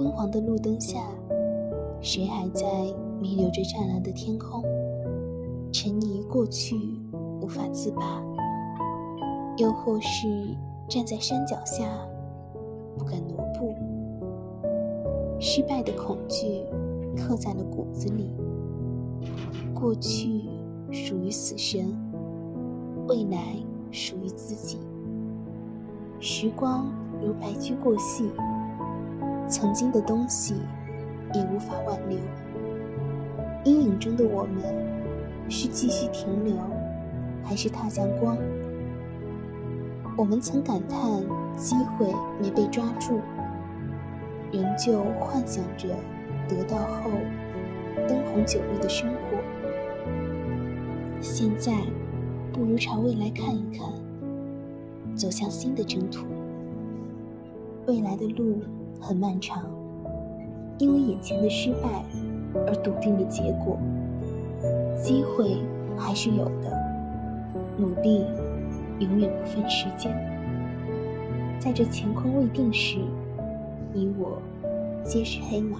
昏黄的路灯下，谁还在弥留着湛蓝的天空，沉溺过去无法自拔？又或是站在山脚下，不敢挪步？失败的恐惧刻在了骨子里。过去属于死神，未来属于自己。时光如白驹过隙，曾经的东西也无法挽留。阴影中的我们，是继续停留，还是踏向光？我们曾感叹机会没被抓住，仍旧幻想着得到后灯红酒绿的生活。现在，不如朝未来看一看，走向新的征途。未来的路很漫长，因为眼前的失败而笃定的结果。机会还是有的，努力永远不分时间。在这乾坤未定时，你我皆是黑马。